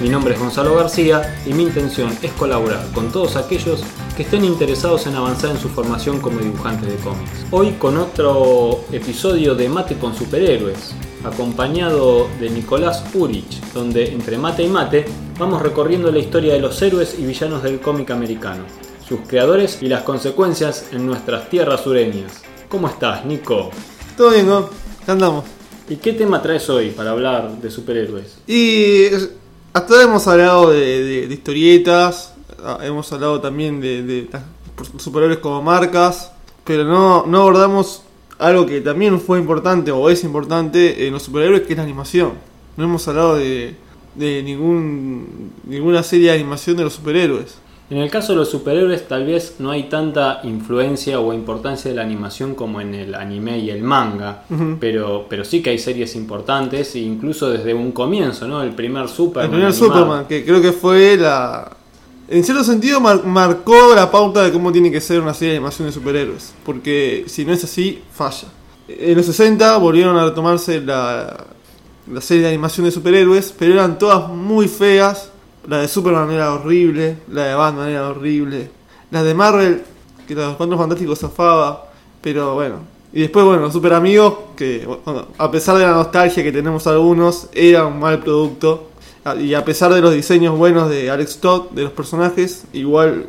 Mi nombre es Gonzalo García y mi intención es colaborar con todos aquellos que estén interesados en avanzar en su formación como dibujante de cómics. Hoy con otro episodio de Mate con Superhéroes, acompañado de Nicolás Urich, donde entre mate y mate vamos recorriendo la historia de los héroes y villanos del cómic americano, sus creadores y las consecuencias en nuestras tierras sureñas. ¿Cómo estás, Nico? Todo bien, ¿no? Andamos. ¿Y qué tema traes hoy para hablar de superhéroes? Y hasta ahora hemos hablado de, historietas, ah, hemos hablado también de, de superhéroes como marcas, pero no, no abordamos algo que también fue importante o es importante en los superhéroes, que es la animación. No hemos hablado de, de ningún, ninguna serie de animación de los superhéroes. En el caso de los superhéroes tal vez no hay tanta influencia o importancia de la animación como en el anime y el manga, pero, pero sí que hay series importantes, e incluso desde un comienzo, ¿no? El primer Superman. El primer animado. Superman, que creo que fue la... En cierto sentido mar- marcó la pauta de cómo tiene que ser una serie de animación de superhéroes. Porque si no es así, falla. En los 60 volvieron a retomarse la, la serie de animación de superhéroes, pero eran todas muy feas. La de Superman era horrible, la de Batman era horrible. La de Marvel, que los Cuatro Fantásticos zafaba, pero bueno. Y después, bueno, los Super Amigos, que a pesar de la nostalgia que tenemos algunos, era un mal producto. Y a pesar de los diseños buenos de Alex Todd, de los personajes, igual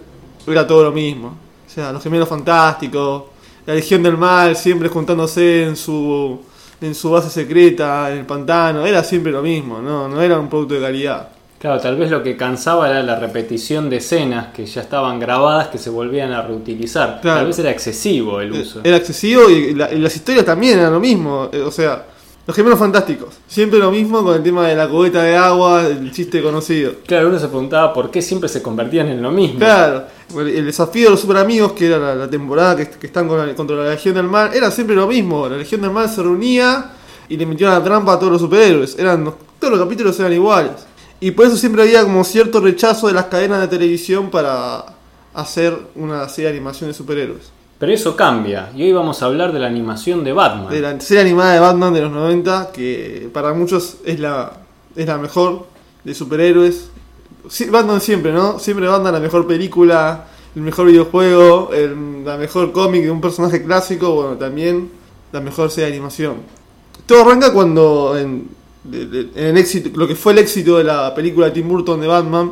era todo lo mismo. O sea, los gemelos fantásticos, la Legión del Mal siempre juntándose en su, en su base secreta, en el pantano, era siempre lo mismo, no, no era un producto de calidad. Claro, tal vez lo que cansaba era la repetición de escenas que ya estaban grabadas que se volvían a reutilizar. Claro. Tal vez era excesivo el uso. Era excesivo y, la- y las historias también eran lo mismo. eh, O sea, los gemelos fantásticos. Siempre lo mismo con el tema de la cubeta de agua, el chiste conocido. Claro, uno se preguntaba por qué siempre se convertían en lo mismo. Claro, el desafío de los super amigos, que era la, la temporada que, que están con la- contra la Legión del Mal, era siempre lo mismo. La Legión del Mal se reunía y le metían la trampa a todos los superhéroes. Eran, todos los capítulos eran iguales. Y por eso siempre había como cierto rechazo de las cadenas de televisión para hacer una serie de animación de superhéroes. Pero eso cambia, y hoy vamos a hablar de la animación de Batman. de la serie animada de Batman de los 90, que para muchos es la, es la mejor de superhéroes. Sí, Batman siempre, ¿no? Siempre Batman la mejor película, el mejor videojuego, el- la mejor cómic de un personaje clásico, bueno, también la mejor serie de animación. Todo arranca cuando en, de- de- en el éxito, lo que fue el éxito de la película de Tim Burton de Batman,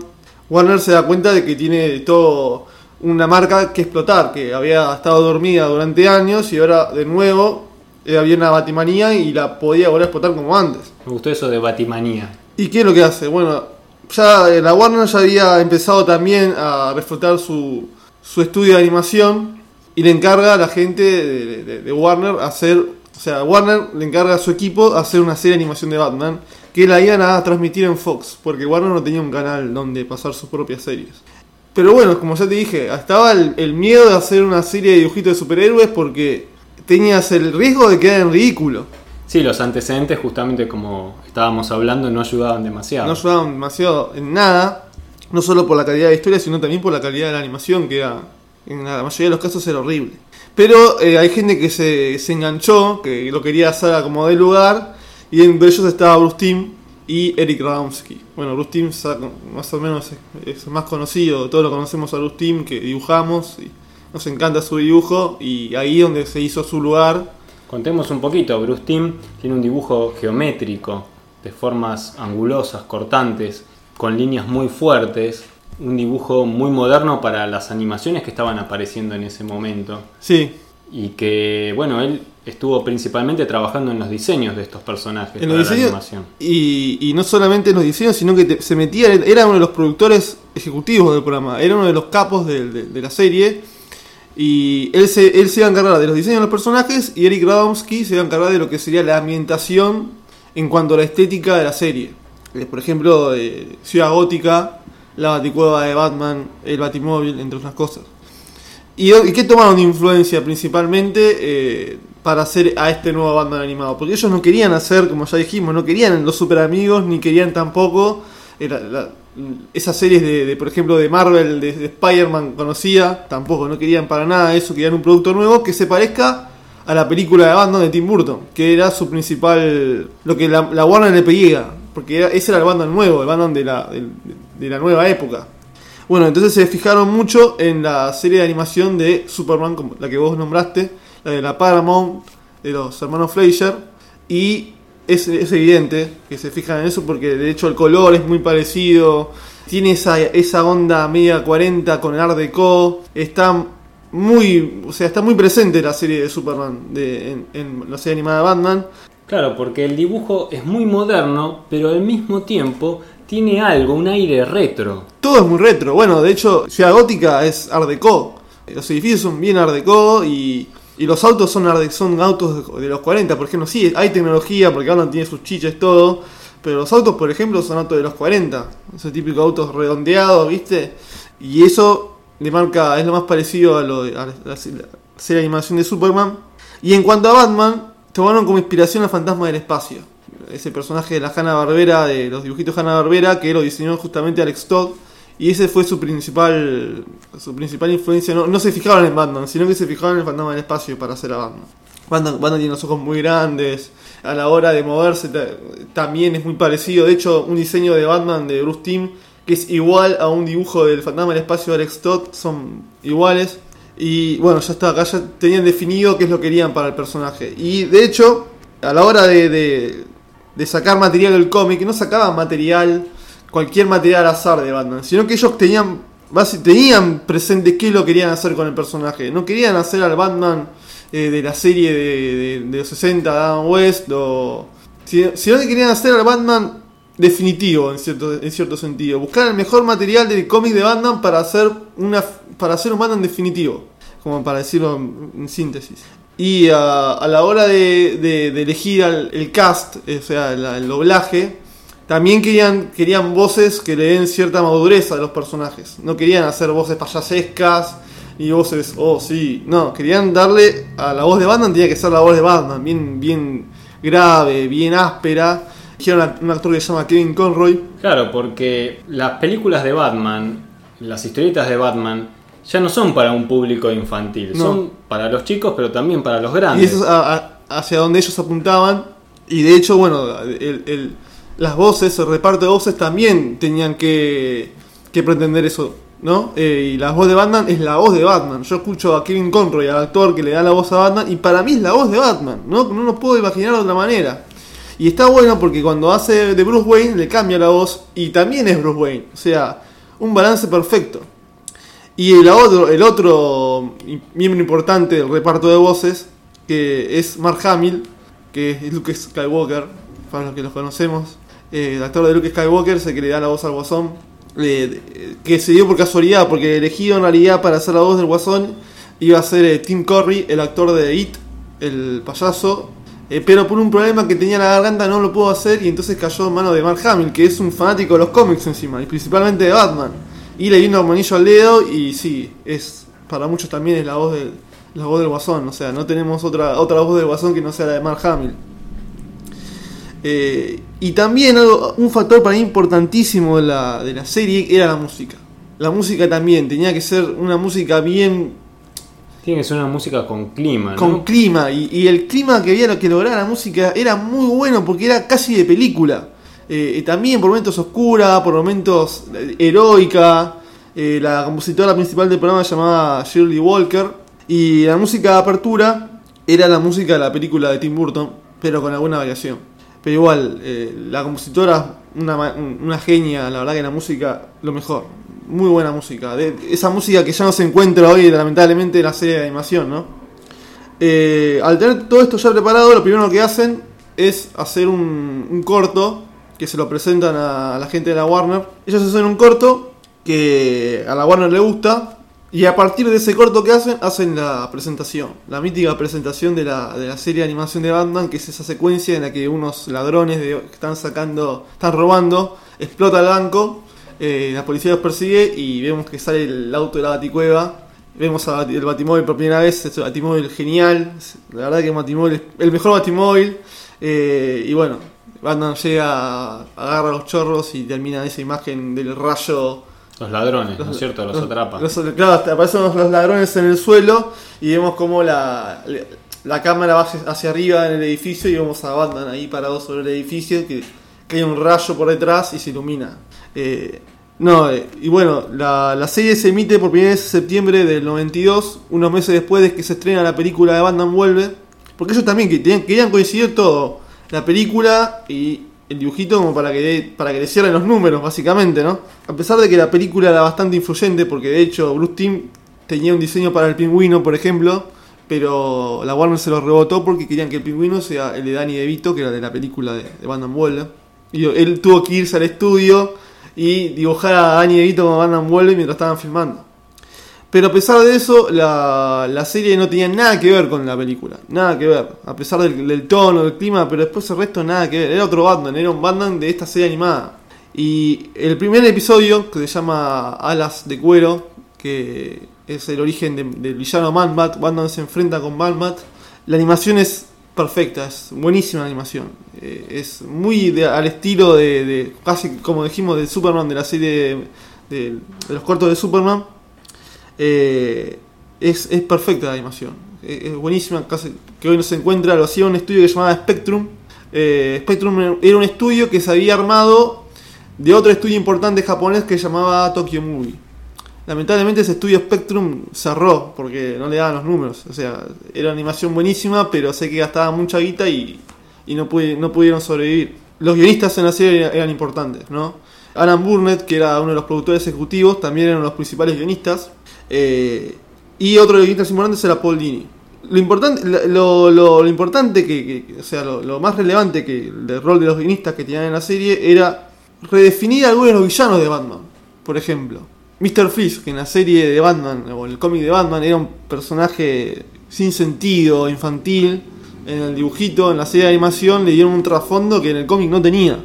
Warner se da cuenta de que tiene todo una marca que explotar, que había estado dormida durante años y ahora de nuevo eh, había una batimanía y la podía volver a explotar como antes. Me gustó eso de Batimanía. ¿Y qué es lo que hace? Bueno, ya eh, la Warner ya había empezado también a reflotar su, su estudio de animación y le encarga a la gente de, de- de Warner hacer, o sea, Warner le encarga a su equipo hacer una serie de animación de Batman que la iban a transmitir en Fox, porque Warner no tenía un canal donde pasar sus propias series. Pero bueno, como ya te dije, estaba el, el miedo de hacer una serie de dibujitos de superhéroes porque tenías el riesgo de quedar en ridículo. Sí, los antecedentes, justamente como estábamos hablando, no ayudaban demasiado. no ayudaban demasiado en nada, no solo por la calidad de la historia, sino también por la calidad de la animación, que era, en la mayoría de los casos era horrible. Pero eh, hay gente que se, se enganchó, que lo quería hacer como de lugar, y entre ellos estaba Bruce Timm y Eric Radomski. Bueno, Bruce Timm más o menos es, es más conocido, todos lo conocemos a Bruce Timm, que dibujamos, y nos encanta su dibujo, y ahí donde se hizo su lugar. Contemos un poquito, Bruce Timm tiene un dibujo geométrico, de formas angulosas, cortantes, con líneas muy fuertes, un dibujo muy moderno para las animaciones que estaban apareciendo en ese momento. Sí, Y que, bueno, él estuvo principalmente trabajando en los diseños de estos personajes en para los la diseños animación. y, y no solamente en los diseños sino que te- se metía era uno de los productores ejecutivos del programa era uno de los capos de, de- de la serie y él se, él se iba a encargar de los diseños de los personajes y Eric Radomski se iba a encargar de lo que sería la ambientación en cuanto a la estética de la serie Eh, por ejemplo Ciudad Gótica la baticueva de Batman el Batimóvil entre otras cosas ¿Y, y qué tomaron influencia principalmente eh, para hacer a este nuevo Batman animado? Porque ellos no querían hacer, como ya dijimos, no querían los super amigos, ni querían tampoco esas series de, por ejemplo, de Marvel, de, de Spider-Man conocida, tampoco, no querían para nada eso, querían un producto nuevo que se parezca a la película de Batman de Tim Burton, que era su principal, lo que la, la Warner le pedía, porque ese era el Batman nuevo, el Batman de la, de la nueva época. Bueno, entonces se fijaron mucho en la serie de animación de Superman, la que vos nombraste, la de la Paramount, de los hermanos Fleischer, y es, es evidente que se fijan en eso porque de hecho el color es muy parecido, tiene esa, esa onda media 40 con el Art Deco, está muy, o sea, está muy presente la serie de Superman, de, en la serie animada de Batman, Claro, porque el dibujo es muy moderno, pero al mismo tiempo tiene algo, un aire retro. Todo es muy retro. Bueno, de hecho, Ciudad Gótica es Art Deco. Los edificios son bien Art Deco y, y los autos son, Art son autos de, los 40. Por ejemplo, sí, hay tecnología porque Batman tiene sus chiches, todo. Pero los autos, por ejemplo, son autos de los 40. Esos típicos autos redondeados, ¿viste? Y eso le marca, es lo más parecido a, lo a la, la serie de animación de Superman. Y en cuanto a Batman, tomaron como inspiración al fantasma del espacio. Ese personaje de la Hanna Barbera, de los dibujitos Hanna Barbera, que lo diseñó justamente Alex Todd. Y ese fue su principal su principal influencia. No, no se fijaron en Batman, sino que se fijaron en el fantasma del espacio para hacer a Batman. Batman, tiene los ojos muy grandes. A la hora de moverse ta- también es muy parecido. De hecho, un diseño de Batman de Bruce Timm que es igual a un dibujo del fantasma del espacio de Alex Todd. Son iguales. Y bueno, ya está, acá ya tenían definido qué es lo que querían para el personaje. Y de hecho, a la hora de, de, sacar material del cómic, no sacaban material, cualquier material al azar de Batman, sino que ellos tenían, tenían presente qué lo querían hacer con el personaje. No querían hacer al Batman eh, de la serie de, de- de los 60 de Adam West, o, si- sino que querían hacer al Batman definitivo en cierto, en cierto sentido. Buscar el mejor material del cómic de Batman para hacer, una, para hacer un Batman definitivo, como para decirlo en, síntesis. Y ah, a la hora de, elegir al- el cast, eh, o sea, el doblaje, también querían, querían voces que le den cierta madurez a los personajes. No querían hacer voces payasescas y voces, oh sí, no, querían darle a la voz de Batman, tenía que ser la voz de Batman, bien, bien grave, bien áspera. Dijeron un actor que se llama Kevin Conroy, Claro, porque las películas de Batman, las historietas de Batman, ya no son para un público infantil, No. son para los chicos, pero también para los Y grandes. eso es a- a- hacia donde ellos apuntaban. Y de hecho, bueno, el- el- las voces, el reparto de voces también tenían que, que pretender eso, ¿no? Eh, y la voz de Batman es la voz de Batman. Yo escucho a Kevin Conroy, al actor que le da la voz a Batman, y para mí es la voz de Batman, ¿no? No lo puedo imaginar de otra manera. Y está bueno porque cuando hace de Bruce Wayne le cambia la voz y también es Bruce Wayne. O sea, un balance perfecto. Y el otro, el otro miembro importante del reparto de voces, que es Mark Hamill, que es Luke Skywalker, para los que los conocemos. Eh, el actor de Luke Skywalker se que le da la voz al Guasón, eh, que se dio por casualidad, porque elegido en realidad para hacer la voz del Guasón iba a ser eh, Tim Curry, el actor de It, el payaso. Eh, pero por un problema que tenía en la garganta no lo pudo hacer y entonces cayó en manos de Mark Hamill, que es un fanático de los cómics encima, y principalmente de Batman. Y le vino un manillo al dedo y sí, es para muchos también es la voz del, la voz del Guasón. O sea, no tenemos otra, otra voz del Guasón que no sea la de Mark Hamill. Eh, y también un factor para mí importantísimo de la, de la serie era la música. La música también tenía que ser una música bien Tiene que ser una música con clima, ¿no? con clima. Y, el clima que había que lograr la música era muy bueno porque era casi de película. Eh, y también por momentos oscura, por momentos eh, heroica. Eh, la compositora principal del programa se llamaba Shirley Walker. Y la música de apertura era la música de la película de Tim Burton, pero con alguna variación. Pero igual, eh, la compositora, una, una genia, la verdad que la música, lo mejor. Muy buena música. Esa música que ya no se encuentra hoy, lamentablemente, en la serie de animación, ¿no? Eh, al tener todo esto ya preparado, lo primero que hacen es hacer un, corto que se lo presentan a, la gente de la Warner. Ellos hacen un corto que a la Warner le gusta y a partir de ese corto que hacen, hacen la presentación, la mítica presentación de la, de la serie de animación de Batman, que es esa secuencia en la que unos ladrones que están sacando, están robando, explota el banco, eh, la policía los persigue y vemos que sale el auto de la baticueva Vemos a Bati- el Batimóvil por primera vez, es un Batimóvil genial. La verdad que el Batimóvil es el mejor Batimóvil. Eh, y bueno, Batman llega, agarra los chorros y termina esa imagen del rayo. Los ladrones, ¿no es cierto? Los, atrapa. los- claro, aparecen los, los ladrones en el suelo y vemos como la, la cámara va hacia, hacia arriba en el edificio y vemos a Batman ahí parado sobre el edificio que, que hay un rayo por detrás y se ilumina. Eh, no, eh, y bueno, la, la serie se emite por primera vez en septiembre del 92, unos meses después de que se estrena la película de Batman Vuelve, porque ellos también que tenían- querían coincidir todo, la película y el dibujito como para que, para que le cierren los números, básicamente, ¿no? A pesar de que la película era bastante influyente, porque de hecho Bruce Timm tenía un diseño para el pingüino, por ejemplo, pero la Warner se lo rebotó porque querían que el pingüino sea el de Danny DeVito, que era de la película de, de Batman Vuelve. Y él tuvo que irse al estudio y dibujar a Danny DeVito como Batman Vuelve mientras estaban filmando. Pero a pesar de eso, la, la serie no tenía nada que ver con la película. Nada que ver. A pesar del, tono, del clima, pero después el resto nada que ver. Era otro Batman, era un Batman de esta serie animada. Y el primer episodio, que se llama Alas de Cuero, que es el origen de- del villano Man-Bat, Batman se enfrenta con Man-Bat. La animación es perfecta, es buenísima la animación. Eh, es muy de- al estilo de, casi como dijimos, de Superman, de la serie de, los cortos de Superman. Eh, es, es perfecta la animación. Eh, es buenísima, casi que hoy no se encuentra, lo hacía un estudio que se llamaba Spectrum. Spectrum era un estudio que se había armado de otro estudio importante japonés que se llamaba Tokyo Movie. Lamentablemente ese estudio Spectrum cerró porque no le daban los números. O sea, era animación buenísima, pero sé que gastaba mucha guita y, y no, pude- no pudieron sobrevivir. Los guionistas en la serie eran importantes, ¿no? Alan Burnett, que era uno de los productores ejecutivos, también eran los principales guionistas. Eh, y otro de los guionistas importantes era Paul Dini. Lo importante, lo, lo- importante que, o sea, lo, más relevante que del rol de los guionistas que tenían en la serie era redefinir algunos de los villanos de Batman. Por ejemplo, Mr. Freeze, que en la serie de Batman, o en el cómic de Batman, era un personaje sin sentido, infantil. En el dibujito, en la serie de animación, le dieron un trasfondo que en el cómic no tenía.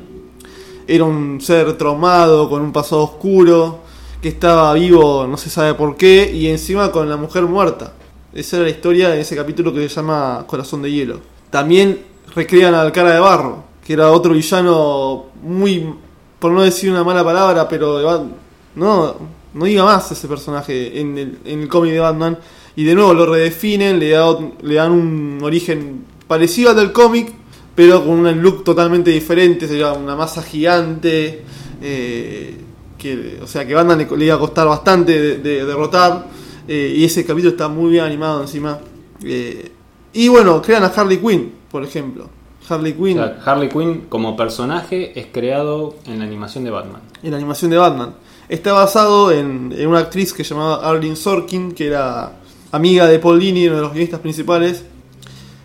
Era un ser traumado, con un pasado oscuro, que estaba vivo no se sabe por qué, y encima con la mujer muerta. Esa era la historia de ese capítulo que se llama Corazón de Hielo. También recrean al cara de barro, que era otro villano muy, por no decir una mala palabra, pero no, no diga más ese personaje en el, en el cómic de Batman. Y de nuevo lo redefinen, le, da le dan un origen parecido al del cómic, pero con un look totalmente diferente, sería una masa gigante, eh, que, o sea que Batman le, le iba a costar bastante de, de derrotar, eh, y ese capítulo está muy bien animado encima. Eh, y bueno, crean a Harley Quinn, por ejemplo. Harley O Quinn sea, Harley Quinn como personaje es creado en la animación de Batman. en la animación de Batman. Está basado en, una actriz que se llamaba Arlene Sorkin, que era amiga de Paul Dini, uno de los guionistas principales.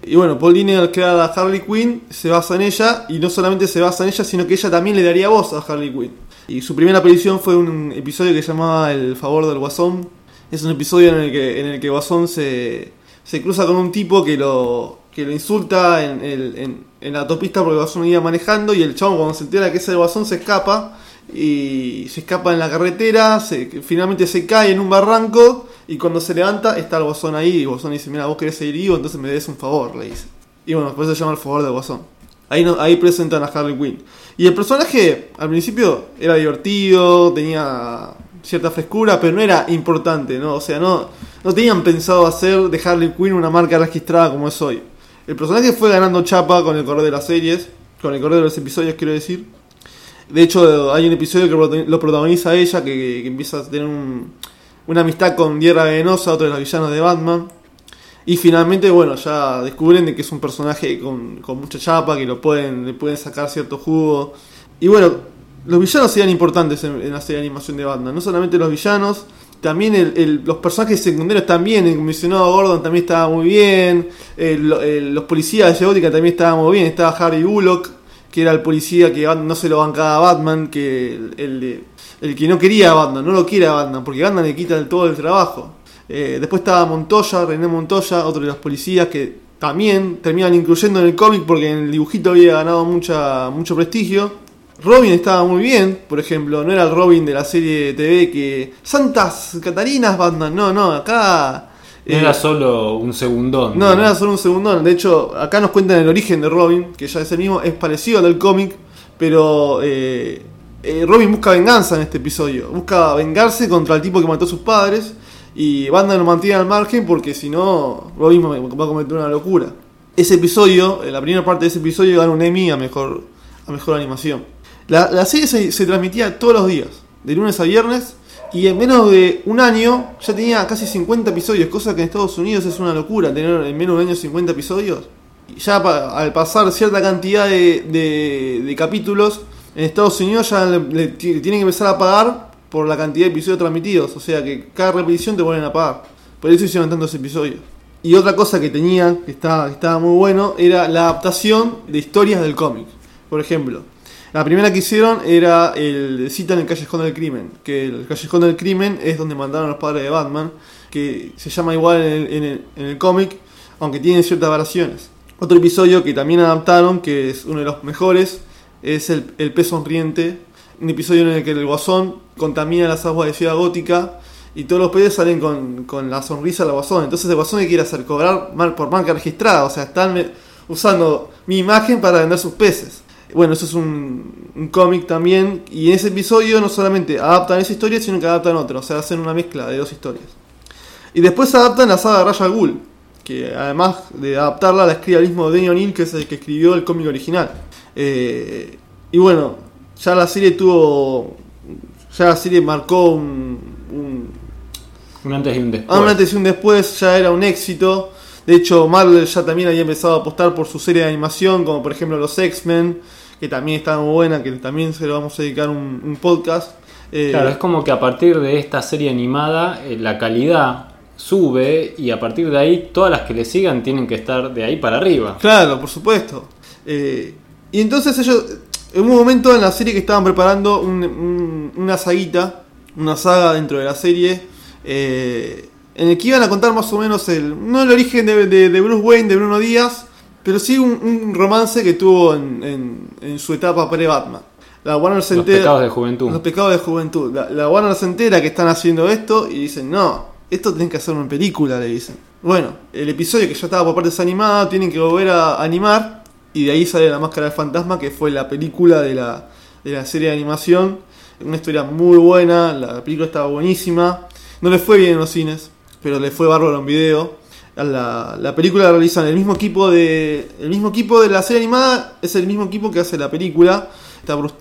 Y bueno, Paul Dini al crear a Harley Quinn se basa en ella, y no solamente se basa en ella, sino que ella también le daría voz a Harley Quinn. Y su primera aparición fue un episodio que se llamaba El favor del Guasón. Es un episodio en el que, en el que Guasón se, se cruza con un tipo que lo, que lo insulta en, la autopista porque Guasón iba manejando y el chabón cuando se entera que es el Guasón se escapa y se escapa en la carretera, finalmente se cae en un barranco y cuando se levanta está el Guasón ahí y el Guasón dice, mira, vos querés seguir vivo, entonces me des un favor, le dice. Y bueno, después se llama el favor del Guasón. Ahí, ahí presentan a Harley Quinn. Y el personaje al principio era divertido, tenía cierta frescura, pero no era importante, ¿no? O sea, no, no tenían pensado hacer de Harley Quinn una marca registrada como es hoy. El personaje fue ganando chapa con el correr de las series, con el correr de los episodios, quiero decir. De hecho, hay un episodio que lo protagoniza ella, que, empieza a tener un- una amistad con Tierra Venenosa, otro de los villanos de Batman. Y finalmente, bueno, ya descubren de que es un personaje con, mucha chapa, que lo pueden, le pueden sacar cierto jugo. Y bueno, los villanos eran importantes en, en la serie de animación de Batman. No solamente los villanos, también el- el- los personajes secundarios también. El comisionado Gordon también estaba muy bien. los policías de Gótica también estaban muy bien. Estaba Harry Bullock, que era el policía que no se lo bancaba a Batman, que el, el que no quería a Batman, no lo quiere a Batman, porque Batman le quita todo el trabajo. Eh, después estaba Montoya, René Montoya, otro de los policías que también terminan incluyendo en el cómic porque en el dibujito había ganado mucha, mucho prestigio. Robin estaba muy bien, por ejemplo, no era el Robin de la serie de TV que. Santas Catarinas Batman, no, no, acá. No eh, era solo un segundón. no, no era solo un segundón. De hecho, acá nos cuentan el origen de Robin, que ya es el mismo, es parecido al del cómic, pero eh, eh, Robin busca venganza en este episodio. Busca vengarse contra el tipo que mató a sus padres y Batman lo mantiene al margen porque si no, Robin va a cometer una locura. Ese episodio, eh, la primera parte de ese episodio, gana un Emmy a mejor, a mejor animación. La, la serie se, se transmitía todos los días, de lunes a viernes, y en menos de un año ya tenía casi 50 episodios, cosa que en Estados Unidos es una locura, tener en menos de un año 50 episodios. Y ya pa- al pasar cierta cantidad de, de- capítulos, en Estados Unidos ya le, le ti- tienen que empezar a pagar por la cantidad de episodios transmitidos, o sea que cada repetición te vuelven a pagar. Por eso hicieron tantos episodios. Y otra cosa que tenían, que estaba, que estaba muy bueno, era la adaptación de historias del cómic. Por ejemplo, la primera que hicieron era el cita en el Callejón del Crimen, que el Callejón del Crimen es donde mandaron a los padres de Batman, que se llama igual en el, en el- en el cómic, aunque tiene ciertas variaciones. Otro episodio que también adaptaron, que es uno de los mejores, es el, pez sonriente, un episodio en el que el guasón contamina las aguas de Ciudad Gótica y todos los peces salen con, con la sonrisa del guasón. Entonces el guasón que quiere hacer cobrar mar- por marca registrada, o sea, están usando mi imagen para vender sus peces. Bueno, eso es un, un cómic también. Y en ese episodio no solamente adaptan esa historia, sino que adaptan otra. O sea, hacen una mezcla de dos historias. Y después adaptan la saga de Raya al Ghul. Que además de adaptarla, la escribe el mismo Danny O'Neill, que es el que escribió el cómic original. Eh, y bueno, ya la serie tuvo. Ya la serie marcó un, un, Un antes y un después. Ah, un antes y un después ya era un éxito. De hecho, Marvel ya también había empezado a apostar por su serie de animación, como por ejemplo los X-Men, que también estaba muy buena, que también se lo vamos a dedicar un, un podcast. Eh, Claro, es como que a partir de esta serie animada eh, la calidad sube y a partir de ahí todas las que le sigan tienen que estar de ahí para arriba. Claro, por supuesto. Eh, y entonces ellos, en un momento en la serie que estaban preparando un- un- una saguita, una saga dentro de la serie, eh, en el que iban a contar más o menos el, no el origen de, de- de Bruce Wayne, de Bruno Díaz, pero sí un, un romance que tuvo en, en- en su etapa pre-Batman. La Warner se Los entera- pecados de juventud. los pecados de juventud. La, la Warner se entera que están haciendo esto y dicen, no, esto tienen que hacer una película, le dicen. Bueno, el episodio que ya estaba por partes animado, tienen que volver a animar y de ahí sale La Máscara del Fantasma, que fue la película de la, de la serie de animación. Una historia muy buena, la película estaba buenísima. No le fue bien en los cines, pero le fue bárbaro en video. La, la película la realizan. El mismo equipo de el mismo equipo de la serie animada es el mismo equipo que hace la película. Está Bruce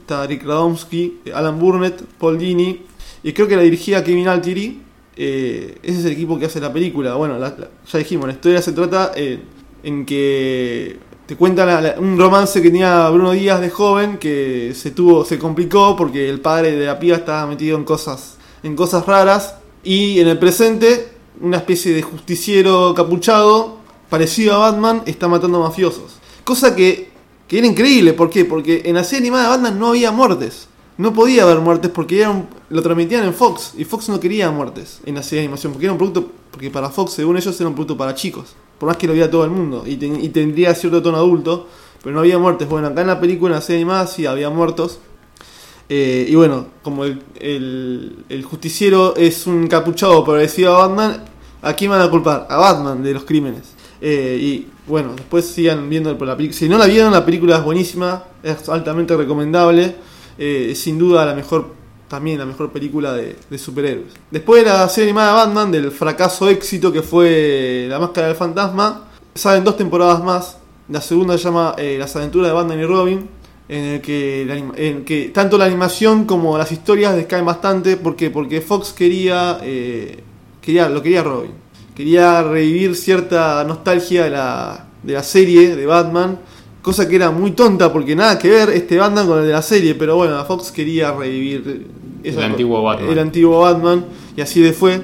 está Rick Radomski, Alan Burnett, Paul Dini y creo que la dirigía Kevin Altieri eh, ese es el equipo que hace la película. Bueno la- ya dijimos la historia se trata eh, en que te cuenta la- la- un romance que tenía Bruno Díaz de joven que se tuvo se complicó porque el padre de la piba estaba metido en cosas en cosas raras y en el presente una especie de justiciero capuchado parecido a Batman está matando mafiosos. Cosa que, que era increíble. ¿por qué? porque en la serie animada de Batman no había muertes. No podía haber muertes porque lo transmitían en Fox y Fox no quería muertes en la serie de animación porque era un producto porque para Fox según ellos era un producto para chicos por más que lo veía todo el mundo y, ten- y tendría cierto tono adulto pero no había muertes. Bueno acá en la película en la serie animada sí había muertos eh, y bueno, como el, el- justiciero es un capuchado parecido a Batman, ¿a quién van a culpar? A Batman de los crímenes. Eh, y bueno, después sigan viendo la película. Si no la vieron, la película es buenísima, es altamente recomendable. eh, sin duda la mejor, también la mejor película de, superhéroes. Después de la serie animada Batman, del fracaso éxito que fue La Máscara del Fantasma, salen dos temporadas más. La segunda se llama Las aventuras de Batman y Robin en el que, la anima- en que tanto la animación como las historias descaen bastante. ¿Por qué? Porque Fox quería, eh, quería lo quería Robin. Quería revivir cierta nostalgia de la, de la serie de Batman. Cosa que era muy tonta porque nada que ver este Batman con el de la serie. Pero bueno, Fox quería revivir El antiguo Batman. El antiguo Batman. Y así le fue.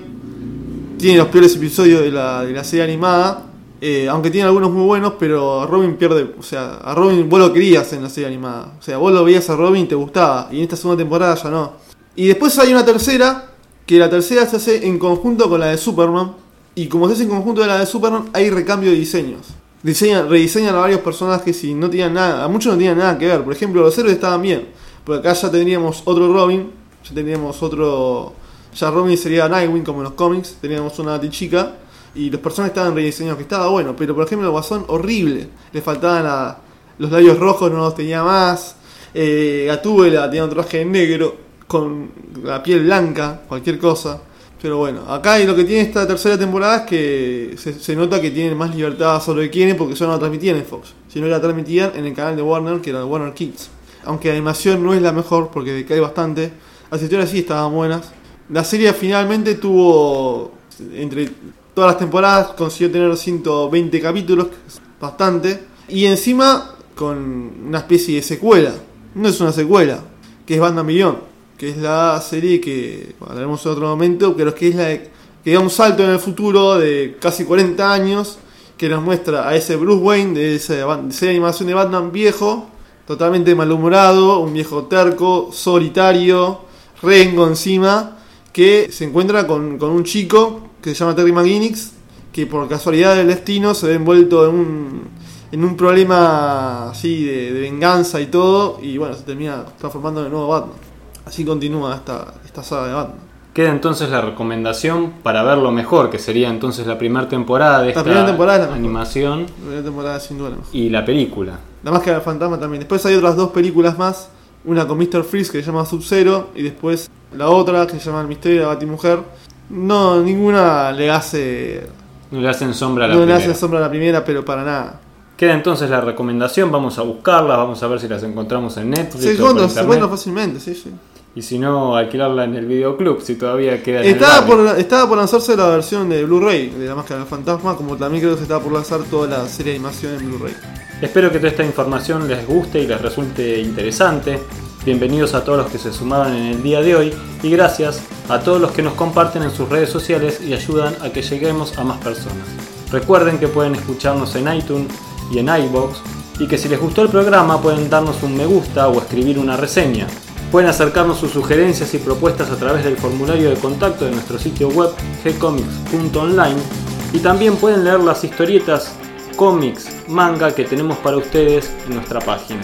Tiene los peores episodios de la, de la serie animada. Eh, aunque tiene algunos muy buenos, pero Robin pierde. O sea, a Robin vos lo querías en la serie animada. O sea, vos lo veías a Robin y te gustaba. Y en esta segunda temporada ya no. Y después hay una tercera. Que la tercera se hace en conjunto con la de Superman. Y como se hace en conjunto de la de Superman, hay recambio de diseños. diseñan, rediseñan a varios personajes y no tenían nada, a muchos no tenían nada que ver. Por ejemplo, los héroes estaban bien, porque acá ya tendríamos otro Robin, ya tendríamos otro. Ya Robin sería Nightwing como en los cómics, teníamos una chica y los personajes estaban rediseñados, que estaba bueno, pero por ejemplo el Guasón horrible, le faltaban la- los labios rojos, no los tenía más, eh, Gatúbela tenía un traje negro con la piel blanca, cualquier cosa. Pero bueno, acá lo que tiene esta tercera temporada es que se, nota que tienen más libertad sobre quieren porque eso no lo transmitían en Fox, sino la transmitían en el canal de Warner, que era Warner Kids. Aunque la animación no es la mejor porque decae bastante, las historias sí estaban buenas. La serie finalmente tuvo, entre todas las temporadas, consiguió tener 120 capítulos, bastante. Y encima con una especie de secuela. No es una secuela, que es Batman Beyond, que es la serie que hablaremos en otro momento, pero que es la que da un salto en el futuro de casi 40 años, que nos muestra a ese Bruce Wayne de esa de esa animación de Batman viejo, totalmente malhumorado, un viejo terco, solitario, rengo encima, que se encuentra con, con un chico que se llama Terry McGinnis, que por casualidad del destino se ve envuelto en un, en un problema así de, de venganza y todo, y bueno, se termina transformando en el nuevo Batman. Así continúa esta, esta saga de Batman. Queda entonces la recomendación para verlo mejor, que sería entonces la primera temporada de La esta primera temporada es la mejor. animación La primera temporada sin duda la mejor. y la película. La Máscara del Fantasma también. Después hay otras dos películas más. Una con Mr. Freeze que se llama Sub-Zero. Y después la otra que se llama El Misterio de la Batimujer. No, ninguna le hace. No le hacen sombra a la No le primera. hace sombra a la primera, pero para nada. Queda entonces la recomendación, vamos a buscarlas, vamos a ver si las encontramos en Netflix Se o por encuentra, se internet. encuentra fácilmente, sí, sí. Y si no, alquilarla en el videoclub, si todavía queda en Estaba por, estaba por lanzarse la versión de Blu-ray de La Máscara del Fantasma. Como también creo que se estaba por lanzar toda la serie de animación en Blu-ray. Espero que toda esta información les guste y les resulte interesante. Bienvenidos a todos los que se sumaron en el día de hoy y gracias a todos los que nos comparten en sus redes sociales y ayudan a que lleguemos a más personas. Recuerden que pueden escucharnos en iTunes y en iBox y que si les gustó el programa pueden darnos un me gusta o escribir una reseña. Pueden acercarnos sus sugerencias y propuestas a través del formulario de contacto de nuestro sitio web gcomics.online y también pueden leer las historietas, cómics, manga que tenemos para ustedes en nuestra página.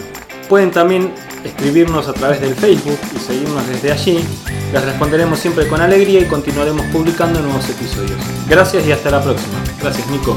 Pueden también escribirnos a través del Facebook y seguirnos desde allí. Les responderemos siempre con alegría y continuaremos publicando nuevos episodios. Gracias y hasta la próxima. Gracias Nico.